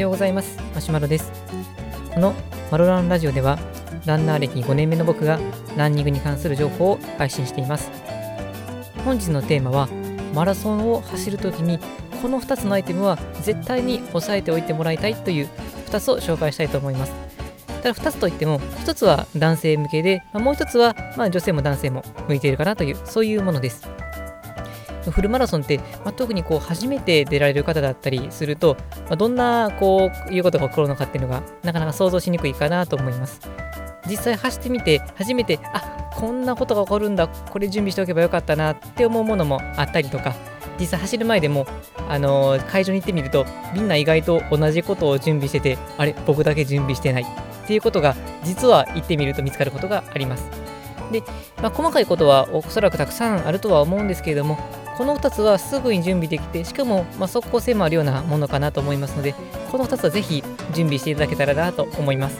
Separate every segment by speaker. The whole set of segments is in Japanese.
Speaker 1: ようございます。マシュマロです。このマロランラジオではランナー歴5年目の僕がランニングに関する情報を配信しています。本日のテーマはマラソンを走るときにこの2つのアイテムは絶対に押さえておいてもらいたいという2つを紹介したいと思います。ただ2つといっても1つは男性向けで、まあ、もう1つはまあ女性も男性も向いているかなというそういうものです。フルマラソンって、まあ、特にこう初めて出られる方だったりすると、まあ、どんなこういうことが起こるのかっていうのがなかなか想像しにくいかなと思います。実際走ってみて初めてあこんなことが起こるんだこれ準備しておけばよかったなって思うものもあったりとか実際走る前でも、あのー、会場に行ってみるとみんな意外と同じことを準備しててあれ僕だけ準備してないっていうことが実は行ってみると見つかることがあります。で、まあ、細かいことはおそらくたくさんあるとは思うんですけれどもこの2つはすぐに準備できてしかも、まあ、即効性もあるようなものかなと思いますのでこの2つはぜひ準備していただけたらなと思います。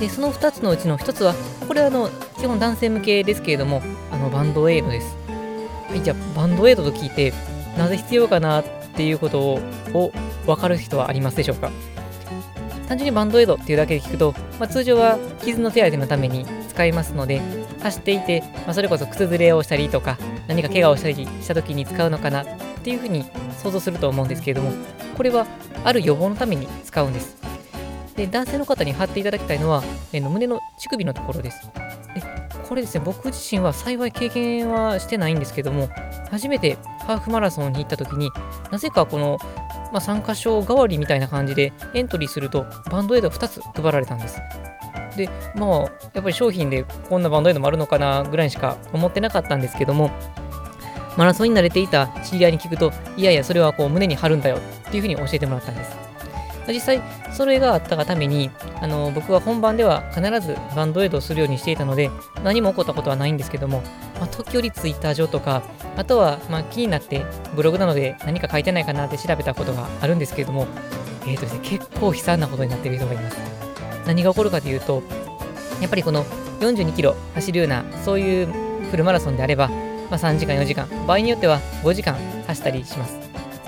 Speaker 1: でその2つのうちの1つはこれはあの基本男性向けですけれどもあのバンドエイドです。はいじゃあバンドエイドと聞いてなぜ必要かなっていうことをを分かる人はありますでしょうか？単純にバンドエイドっていうだけで聞くと、まあ、通常は傷の手当てのために使いますので走っていて、まあ、それこそ靴ずれをしたりとか何か怪我をしたりした時に使うのかなっていうふうに想像すると思うんですけれどもこれはある予防のために使うんですで男性の方に貼っていただきたいのは、えの胸の乳首のところです。でこれですね、僕自身は幸い経験はしてないんですけども、初めてハーフマラソンに行った時になぜかこの、まあ、参加賞代わりみたいな感じでエントリーするとバンドエイド2つ配られたんです。で、まあ、やっぱり商品でこんなバンドエイドもあるのかなぐらいしか思ってなかったんですけども、マラソンに慣れていた知り合いに聞くと、いやいや、それはこう胸に貼るんだよっていうふうに教えてもらったんです。実際それがあったがためにあの僕は本番では必ずバンドエイドをするようにしていたので何も起こったことはないんですけども、まあ、時折ツイッター上とかあとはま気になってブログなので何か書いてないかなって調べたことがあるんですけれども、えーとですね、結構悲惨なことになっている人がいます何が起こるかというとやっぱりこの42キロ走るようなそういうフルマラソンであれば、まあ、3時間4時間場合によっては5時間走ったりします。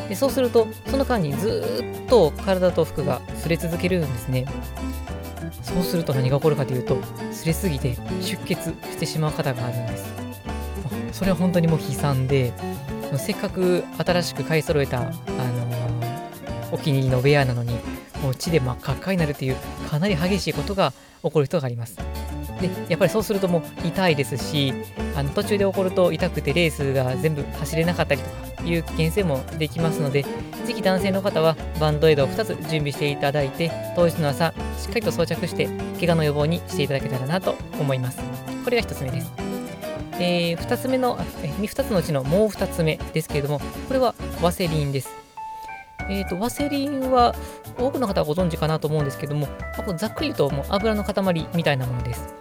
Speaker 1: でそうするとその間にずっと体と服が擦れ続けるんですね。そうすると何が起こるかというと擦れすぎて出血してしまう方があるんです。それは本当にもう悲惨でせっかく新しく買い揃えた、あのー、お気に入りのウェアなのにもう血で真っ赤っかになるというかなり激しいことが起こることがありますでやっぱりそうするともう痛いですしあの途中で起こると痛くてレースが全部走れなかったりとかいう危険性もできますので、ぜひ男性の方はバンドエイドを2つ準備していただいて、当日の朝、しっかりと装着して、怪我の予防にしていただけたらなと思います。これが1つ目です。えー、2つ目の、2つのうちのもう2つ目ですけれども、これはワセリンです。えーと、ワセリンは多くの方はご存知かなと思うんですけども、ざっくりともう油の塊みたいなものです。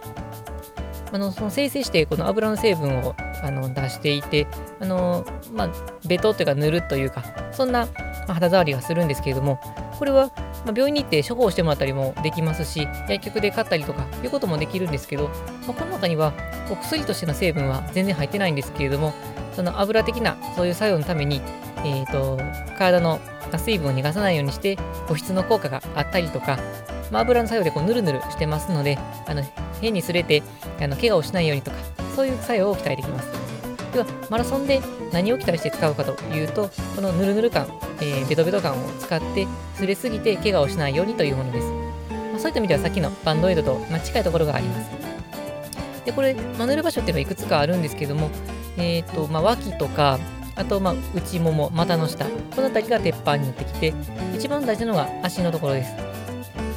Speaker 1: あのその生成してこの油の成分をあの出していて、あのまあ、ベトというか塗るというか、そんな肌触りがするんですけれども、これは、病院に行って処方してもらったりもできますし、薬局で買ったりとかいうこともできるんですけど、まあ、この中にはお薬としての成分は全然入ってないんですけれども、その油的なそういう作用のために、えーと、体の水分を逃がさないようにして保湿の効果があったりとか、まあ、油の作用でこうヌルヌルしてますので、あの変にすれてあの怪我をしないようにとか、そういう作用を期待できます。では、マラソンで何を期待して使うかというと、このヌルヌル感、えー、ベトベト感を使って、すれすぎて怪我をしないようにというものです。まあ、そういった意味ではさっきのバンドエイドと、ま、近いところがあります。で、これ、まあ、塗る場所っていうのはいくつかあるんですけども、え、ー、と、まあ、脇とか、あと、まあ、内もも、股の下、この辺りが鉄板になってきて、一番大事なのが足のところです。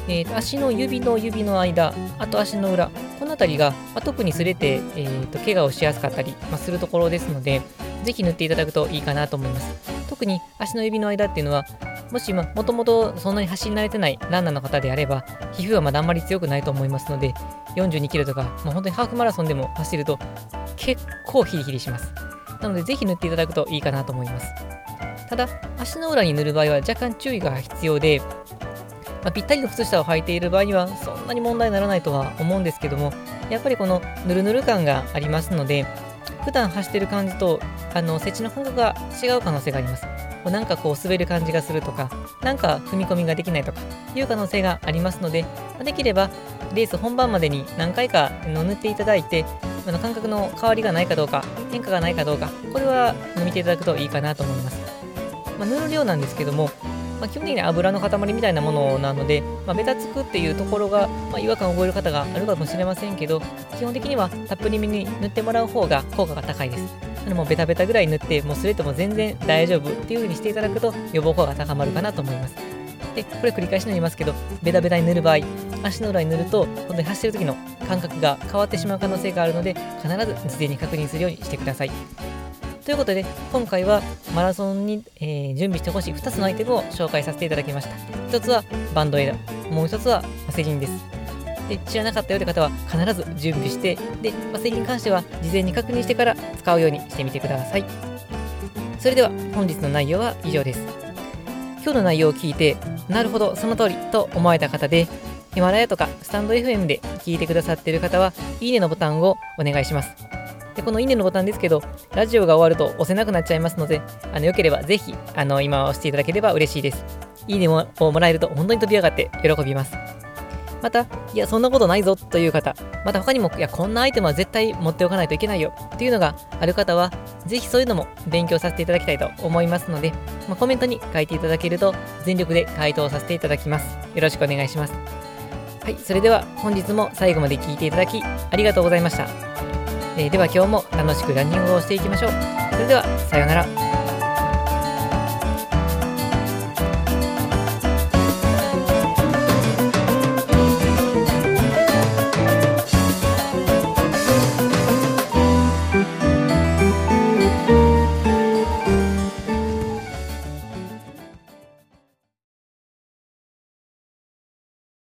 Speaker 1: えーと、足の指の指の間、あと足の裏、この辺りが、まあ、特に擦れて、えーと、怪我をしやすかったり、まあ、するところですので、ぜひ塗っていただくといいかなと思います。特に足の指の間っていうのは、もし、もともとそんなに走り慣れてないランナーの方であれば、皮膚はまだあんまり強くないと思いますので、42キロとか、まあ、本当にハーフマラソンでも走ると結構ヒリヒリします。なので、ぜひ塗っていただくといいかなと思います。ただ、足の裏に塗る場合は若干注意が必要で、まあ、ぴったりの靴下を履いている場合にはそんなに問題にならないとは思うんですけどもやっぱりこのぬるぬる感がありますので普段走ってる感じとあの設置の感覚が違う可能性がありますうなんかこう滑る感じがするとか、なんか踏み込みができないとかいう可能性がありますので、できればレース本番までに何回か塗っていただいて、あの感覚の変わりがないかどうか、変化がないかどうか、これは見ていただくといいかなと思います。まあ、塗る量なんですけども、まあ、基本的に油の塊みたいなものなので、まあ、ベタつくっていうところが、まあ、違和感を覚える方があるかもしれませんけど、基本的にはたっぷりめに塗ってもらう方が効果が高いです。でもベタベタぐらい塗って、もうそれとも全然大丈夫っていう風にしていただくと予防効果が高まるかなと思います。で、これ繰り返しになりますけど、ベタベタに塗る場合、足の裏に塗ると、本当に走ってる時の感覚が変わってしまう可能性があるので、必ず事前に確認するようにしてください。ということで、今回はマラソンに、えー、準備してほしい2つのアイテムを紹介させていただきました。1つはバンドエイド、もう1つはワセリンです。で知らなかったよという方は必ず準備して、で、ワセリンに関しては事前に確認してから使うようにしてみてください。それでは本日の内容は以上です。今日の内容を聞いて、なるほど、その通りと思われた方で、ヒマラヤとかスタンド FM で聞いてくださっている方は、いいねのボタンをお願いします。で、このいいねのボタンですけど、ラジオが終わると押せなくなっちゃいますので、あの、よければぜひ、あの、今押していただければ嬉しいです。いいねをもらえると本当に飛び上がって喜びます。また、いや、そんなことないぞという方、また他にも、いや、こんなアイテムは絶対持っておかないといけないよっていうのがある方は、ぜひそういうのも勉強させていただきたいと思いますので、まあ、コメントに書いていただけると、全力で回答させていただきます。よろしくお願いします。はい、それでは本日も最後まで聴いていただき、ありがとうございました。えー、では今日も楽しくランニングをしていきましょう。それでは、さようなら。